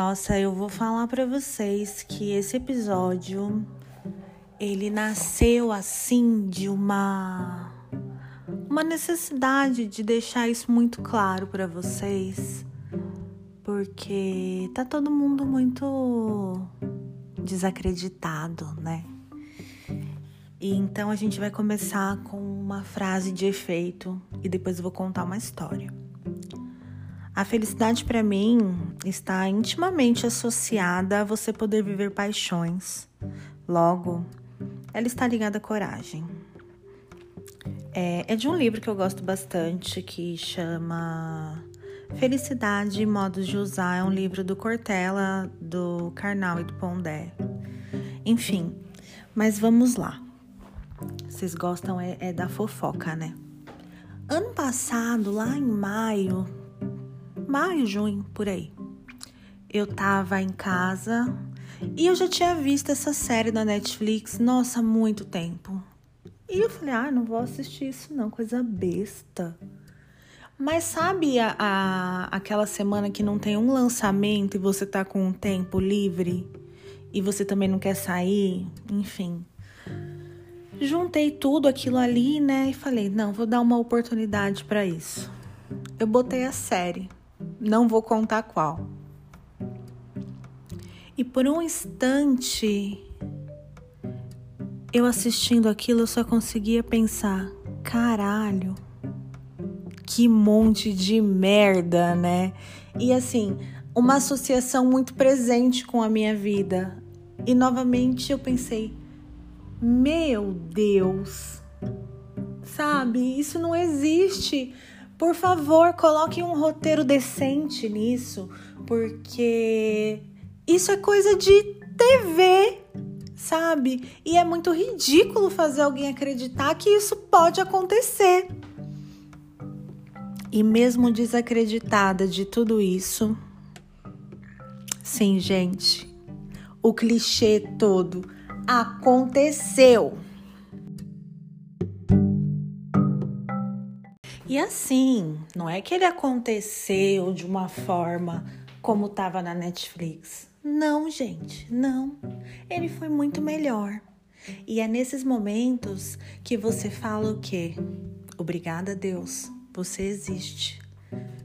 Nossa, eu vou falar para vocês que esse episódio ele nasceu assim de uma uma necessidade de deixar isso muito claro para vocês, porque tá todo mundo muito desacreditado, né? E então a gente vai começar com uma frase de efeito e depois eu vou contar uma história. A felicidade para mim está intimamente associada a você poder viver paixões. Logo, ela está ligada à coragem. É, é de um livro que eu gosto bastante que chama Felicidade e Modos de Usar. É um livro do Cortella, do Karnal e do Pondé. Enfim, mas vamos lá. Vocês gostam é, é da fofoca, né? Ano passado, lá em maio, maio, junho, por aí, eu tava em casa e eu já tinha visto essa série da Netflix, nossa, há muito tempo. E eu falei, ah, não vou assistir isso não, coisa besta. Mas sabe a, a, aquela semana que não tem um lançamento e você tá com um tempo livre e você também não quer sair? Enfim. Juntei tudo aquilo ali, né? E falei, não, vou dar uma oportunidade para isso. Eu botei a série. Não vou contar qual. E por um instante, eu assistindo aquilo, eu só conseguia pensar: caralho, que monte de merda, né? E assim, uma associação muito presente com a minha vida. E novamente eu pensei: meu Deus, sabe? Isso não existe. Por favor, coloque um roteiro decente nisso, porque isso é coisa de TV, sabe? E é muito ridículo fazer alguém acreditar que isso pode acontecer. E mesmo desacreditada de tudo isso, sim, gente, o clichê todo aconteceu. E assim, não é que ele aconteceu de uma forma como estava na Netflix. Não, gente, não. Ele foi muito melhor. E é nesses momentos que você fala o quê? Obrigada, Deus, você existe.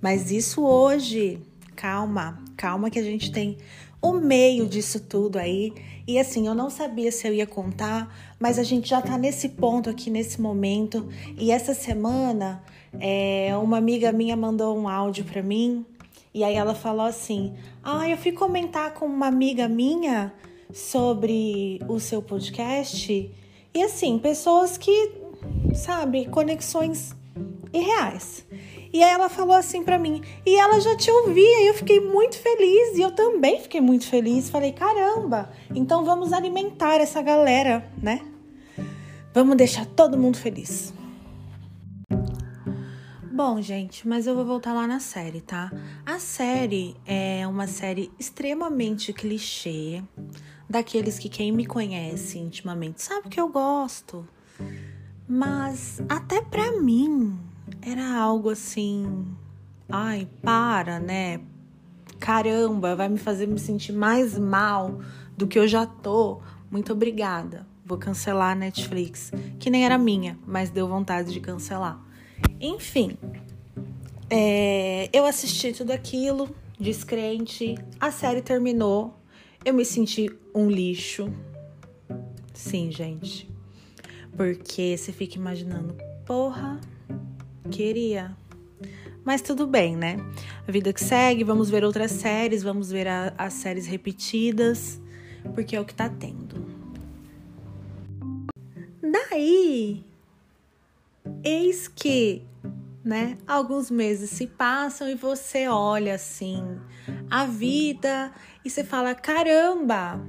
Mas isso hoje, calma, calma que a gente tem o meio disso tudo aí. E assim, eu não sabia se eu ia contar, mas a gente já tá nesse ponto aqui, nesse momento. E essa semana, é, uma amiga minha mandou um áudio para mim. E aí ela falou assim: Ah, eu fui comentar com uma amiga minha sobre o seu podcast. E assim, pessoas que, sabe, conexões irreais. E aí ela falou assim para mim, e ela já te ouvia, e eu fiquei muito feliz, e eu também fiquei muito feliz. Falei, caramba, então vamos alimentar essa galera, né? Vamos deixar todo mundo feliz. Bom, gente, mas eu vou voltar lá na série, tá? A série é uma série extremamente clichê, daqueles que quem me conhece intimamente sabe que eu gosto. Mas até pra mim, era algo assim. Ai, para, né? Caramba, vai me fazer me sentir mais mal do que eu já tô. Muito obrigada. Vou cancelar a Netflix, que nem era minha, mas deu vontade de cancelar. Enfim, é, eu assisti tudo aquilo, descrente. A série terminou. Eu me senti um lixo. Sim, gente. Porque você fica imaginando, porra, Queria. Mas tudo bem, né? A vida que segue, vamos ver outras séries, vamos ver a, as séries repetidas, porque é o que tá tendo. Daí, eis que, né, alguns meses se passam e você olha assim a vida e você fala: caramba,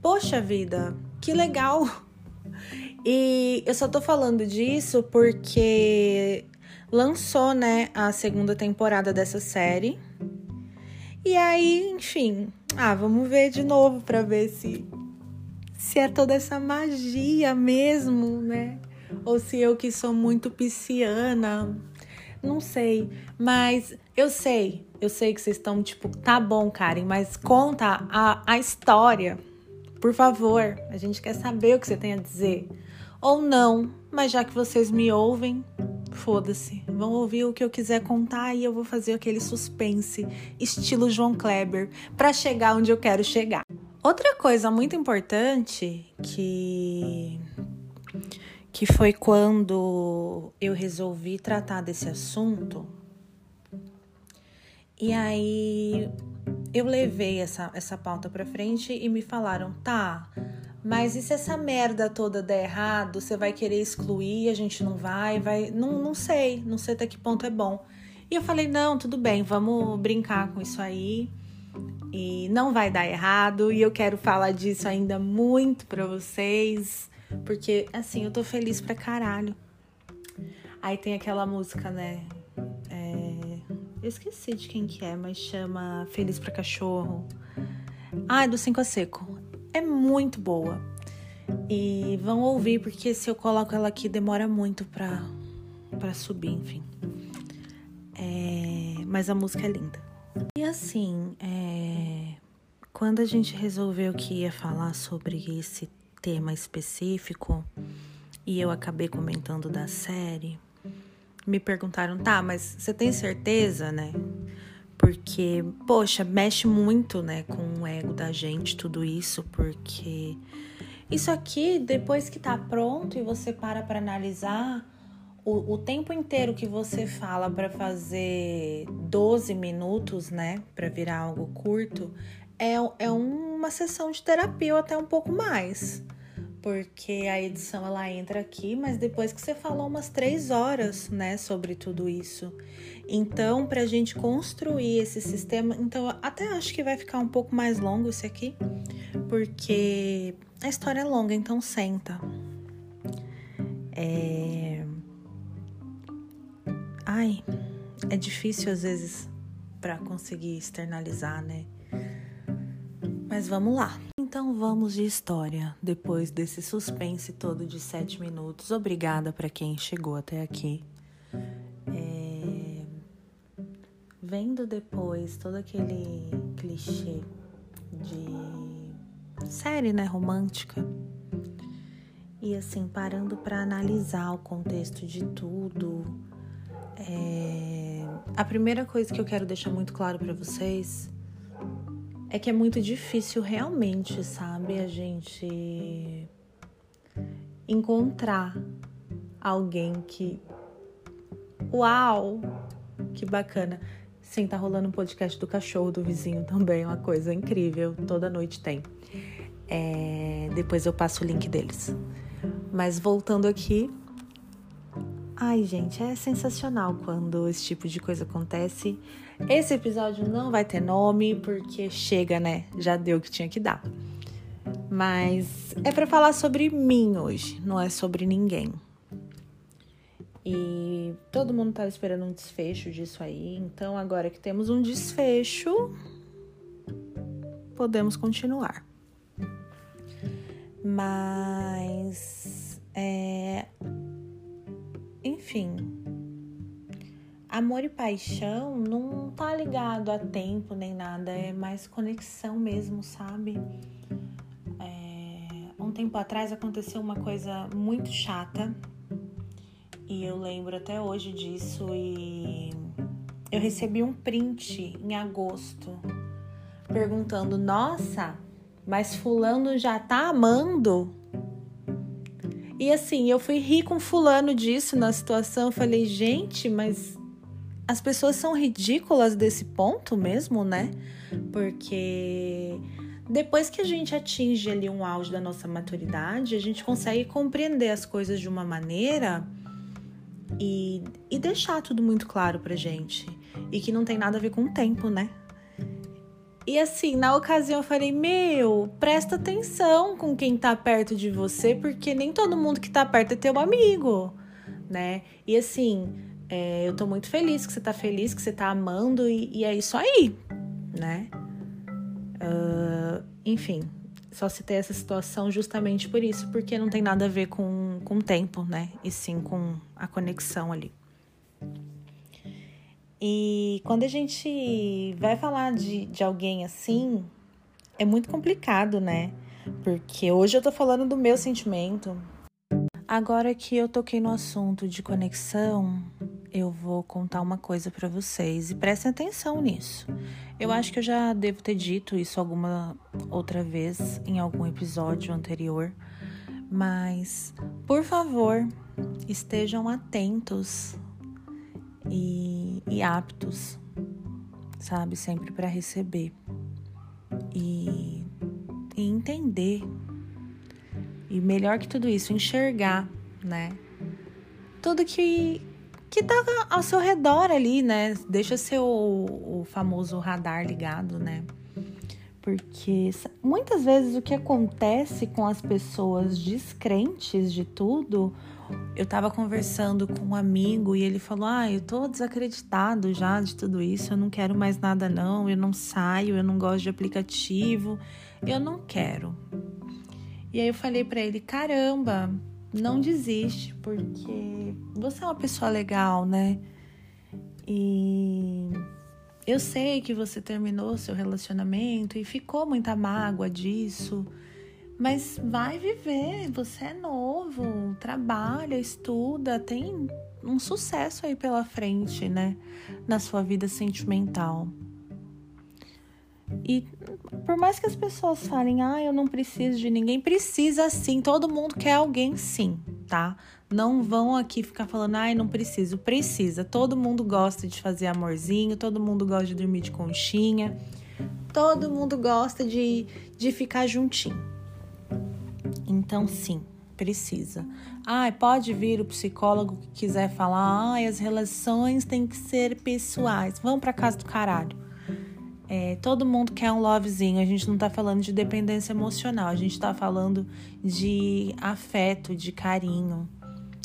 poxa vida, que legal. E eu só tô falando disso porque lançou, né, a segunda temporada dessa série. E aí, enfim, ah, vamos ver de novo para ver se se é toda essa magia mesmo, né? Ou se eu que sou muito pisciana, não sei, mas eu sei, Eu sei que vocês estão tipo, tá bom, Karen, mas conta a, a história. Por favor, a gente quer saber o que você tem a dizer. Ou não, mas já que vocês me ouvem, foda-se. Vão ouvir o que eu quiser contar e eu vou fazer aquele suspense, estilo João Kleber, para chegar onde eu quero chegar. Outra coisa muito importante que que foi quando eu resolvi tratar desse assunto. E aí eu levei essa, essa pauta para frente e me falaram: tá, mas e se essa merda toda der errado, você vai querer excluir, a gente não vai, vai. Não, não sei, não sei até que ponto é bom. E eu falei: não, tudo bem, vamos brincar com isso aí. E não vai dar errado. E eu quero falar disso ainda muito pra vocês. Porque, assim, eu tô feliz pra caralho. Aí tem aquela música, né? É... Eu esqueci de quem que é, mas chama Feliz pra Cachorro. Ah, é do Cinco a Seco. É muito boa. E vão ouvir, porque se eu coloco ela aqui demora muito pra, pra subir, enfim. É... Mas a música é linda. E assim, é... quando a gente resolveu que ia falar sobre esse tema específico e eu acabei comentando da série, me perguntaram, tá, mas você tem certeza, né? Porque, poxa, mexe muito, né, com o ego da gente tudo isso, porque isso aqui, depois que tá pronto e você para para analisar, o, o, tempo inteiro que você fala para fazer 12 minutos, né, para virar algo curto, é, é uma sessão de terapia ou até um pouco mais. Porque a edição ela entra aqui, mas depois que você falou umas três horas, né, sobre tudo isso. Então, para a gente construir esse sistema, então até acho que vai ficar um pouco mais longo esse aqui, porque a história é longa, então senta. É... Ai, é difícil às vezes para conseguir externalizar, né? Mas vamos lá. Então vamos de história. Depois desse suspense todo de sete minutos, obrigada para quem chegou até aqui. É... Vendo depois todo aquele clichê de série, né, romântica. E assim, parando para analisar o contexto de tudo. É... A primeira coisa que eu quero deixar muito claro para vocês é que é muito difícil realmente, sabe, a gente encontrar alguém que. Uau! Que bacana! Sim, tá rolando um podcast do cachorro do vizinho também, uma coisa incrível. Toda noite tem. É... Depois eu passo o link deles. Mas voltando aqui. Ai, gente, é sensacional quando esse tipo de coisa acontece. Esse episódio não vai ter nome porque chega, né? Já deu o que tinha que dar. Mas é para falar sobre mim hoje, não é sobre ninguém. E todo mundo tava esperando um desfecho disso aí, então agora que temos um desfecho, podemos continuar. Mas é, enfim, Amor e paixão não tá ligado a tempo nem nada, é mais conexão mesmo, sabe? É, um tempo atrás aconteceu uma coisa muito chata e eu lembro até hoje disso e eu recebi um print em agosto perguntando: Nossa, mas Fulano já tá amando? E assim, eu fui rir com Fulano disso na situação. Eu falei: Gente, mas as pessoas são ridículas desse ponto mesmo, né? Porque depois que a gente atinge ali um auge da nossa maturidade, a gente consegue compreender as coisas de uma maneira e, e deixar tudo muito claro pra gente. E que não tem nada a ver com o tempo, né? E assim, na ocasião eu falei: Meu, presta atenção com quem tá perto de você, porque nem todo mundo que tá perto é teu amigo, né? E assim, é, eu tô muito feliz que você tá feliz, que você tá amando, e, e é isso aí, né? Uh, enfim, só citei essa situação justamente por isso, porque não tem nada a ver com, o tempo, né? E sim com a conexão ali. E quando a gente vai falar de, de alguém assim, é muito complicado, né? Porque hoje eu tô falando do meu sentimento. Agora que eu toquei no assunto de conexão, eu vou contar uma coisa para vocês e prestem atenção nisso. Eu acho que eu já devo ter dito isso alguma outra vez em algum episódio anterior, mas por favor, estejam atentos e, e aptos, sabe, sempre para receber e, e entender e melhor que tudo isso, enxergar, né? Tudo que que tá ao seu redor ali, né? Deixa seu o famoso radar ligado, né? Porque muitas vezes o que acontece com as pessoas descrentes de tudo, eu tava conversando com um amigo e ele falou: "Ah, eu tô desacreditado já de tudo isso, eu não quero mais nada não, eu não saio, eu não gosto de aplicativo, eu não quero". E aí eu falei para ele: "Caramba, não desiste, porque você é uma pessoa legal, né? E eu sei que você terminou seu relacionamento e ficou muita mágoa disso, mas vai viver, você é novo, trabalha, estuda, tem um sucesso aí pela frente, né? Na sua vida sentimental. E por mais que as pessoas falem, ah, eu não preciso de ninguém, precisa sim, todo mundo quer alguém sim, tá? Não vão aqui ficar falando, ai, não preciso. Precisa. Todo mundo gosta de fazer amorzinho, todo mundo gosta de dormir de conchinha, todo mundo gosta de, de ficar juntinho. Então, sim, precisa. Ai, pode vir o psicólogo que quiser falar, ai, as relações têm que ser pessoais. Vamos pra casa do caralho. É, todo mundo quer um lovezinho. A gente não tá falando de dependência emocional, a gente tá falando de afeto, de carinho.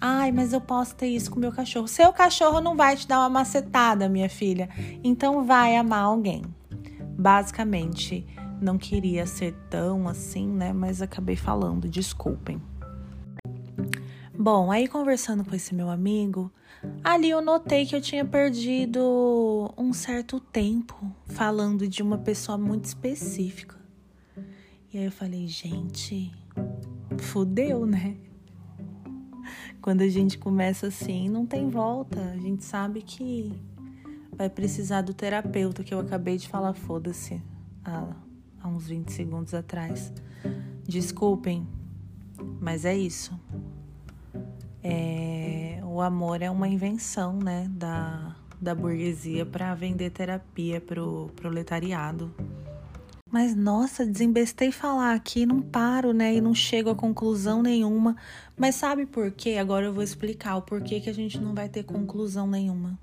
Ai, mas eu posso ter isso com meu cachorro. Seu cachorro não vai te dar uma macetada, minha filha. Então vai amar alguém. Basicamente, não queria ser tão assim, né? Mas acabei falando, desculpem. Bom, aí conversando com esse meu amigo, ali eu notei que eu tinha perdido um certo tempo falando de uma pessoa muito específica. E aí eu falei, gente, fudeu, né? Quando a gente começa assim, não tem volta. A gente sabe que vai precisar do terapeuta que eu acabei de falar, foda-se, há, há uns 20 segundos atrás. Desculpem, mas é isso. É, o amor é uma invenção, né, da, da burguesia para vender terapia pro proletariado. Mas nossa, desembestei falar aqui, não paro, né? E não chego a conclusão nenhuma. Mas sabe por quê? Agora eu vou explicar o porquê que a gente não vai ter conclusão nenhuma.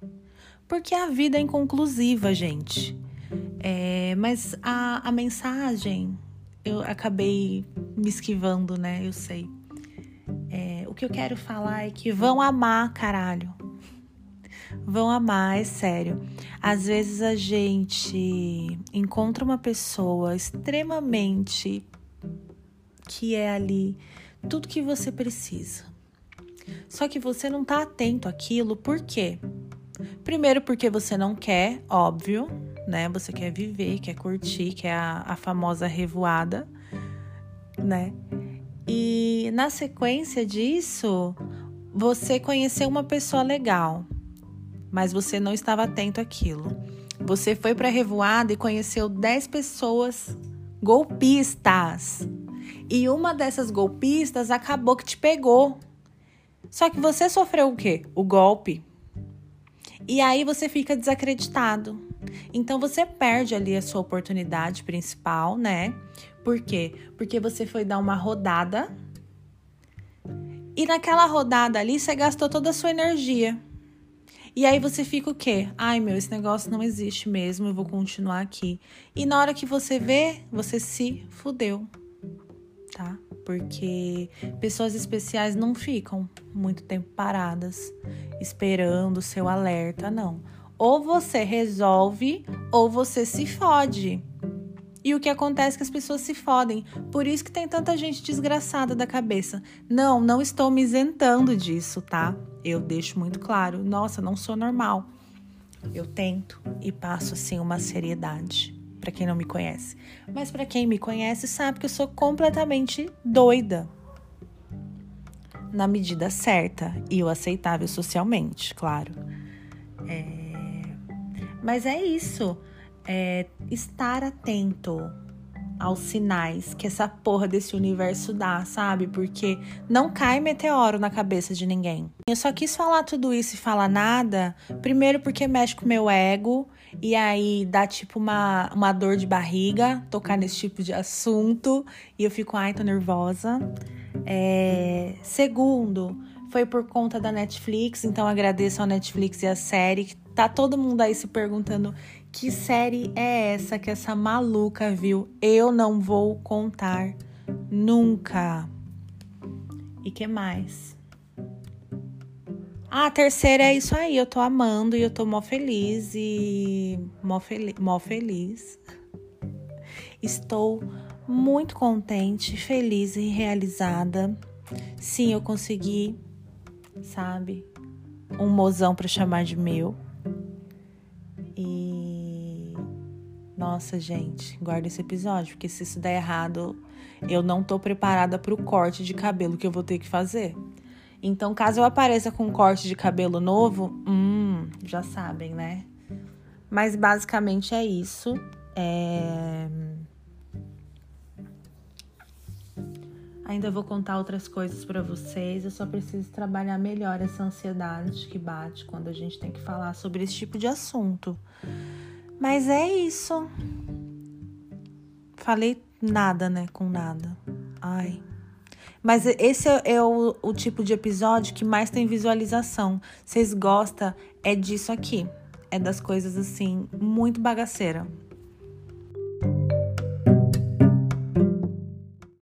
Porque a vida é inconclusiva, gente. É, mas a, a mensagem eu acabei me esquivando, né? Eu sei. O que eu quero falar é que vão amar, caralho. Vão amar, é sério. Às vezes a gente encontra uma pessoa extremamente que é ali tudo que você precisa. Só que você não tá atento àquilo, por quê? Primeiro, porque você não quer, óbvio, né? Você quer viver, quer curtir, quer a, a famosa revoada, né? E na sequência disso, você conheceu uma pessoa legal, mas você não estava atento àquilo. Você foi para a revoada e conheceu 10 pessoas golpistas. E uma dessas golpistas acabou que te pegou. Só que você sofreu o quê? O golpe. E aí você fica desacreditado. Então você perde ali a sua oportunidade principal, né? Por quê? Porque você foi dar uma rodada e naquela rodada ali você gastou toda a sua energia. E aí você fica o quê? Ai meu, esse negócio não existe mesmo, eu vou continuar aqui. E na hora que você vê, você se fudeu, tá? Porque pessoas especiais não ficam muito tempo paradas esperando o seu alerta, não. Ou você resolve ou você se fode. E o que acontece é que as pessoas se fodem. Por isso que tem tanta gente desgraçada da cabeça. Não, não estou me isentando disso, tá? Eu deixo muito claro. Nossa, não sou normal. Eu tento e passo assim uma seriedade para quem não me conhece. Mas para quem me conhece sabe que eu sou completamente doida. Na medida certa e o aceitável socialmente, claro. É... Mas é isso. É estar atento aos sinais que essa porra desse universo dá, sabe? Porque não cai meteoro na cabeça de ninguém. Eu só quis falar tudo isso e falar nada, primeiro porque mexe com meu ego e aí dá tipo uma, uma dor de barriga tocar nesse tipo de assunto e eu fico, ai, tô nervosa. É... Segundo, foi por conta da Netflix, então agradeço ao Netflix e a série. Tá todo mundo aí se perguntando que série é essa que essa maluca viu? Eu não vou contar nunca. E que mais? Ah, a terceira é isso aí. Eu tô amando e eu tô mó feliz e mó, fel mó feliz. Estou muito contente, feliz e realizada. Sim, eu consegui, sabe? Um mozão para chamar de meu. E nossa, gente, guarda esse episódio, porque se isso der errado, eu não tô preparada para o corte de cabelo que eu vou ter que fazer. Então, caso eu apareça com um corte de cabelo novo, hum, já sabem, né? Mas basicamente é isso. É... Ainda vou contar outras coisas para vocês. Eu só preciso trabalhar melhor essa ansiedade que bate quando a gente tem que falar sobre esse tipo de assunto. Mas é isso. Falei nada, né? Com nada. Ai. Mas esse é, é o, o tipo de episódio que mais tem visualização. Vocês gostam? É disso aqui. É das coisas assim, muito bagaceira.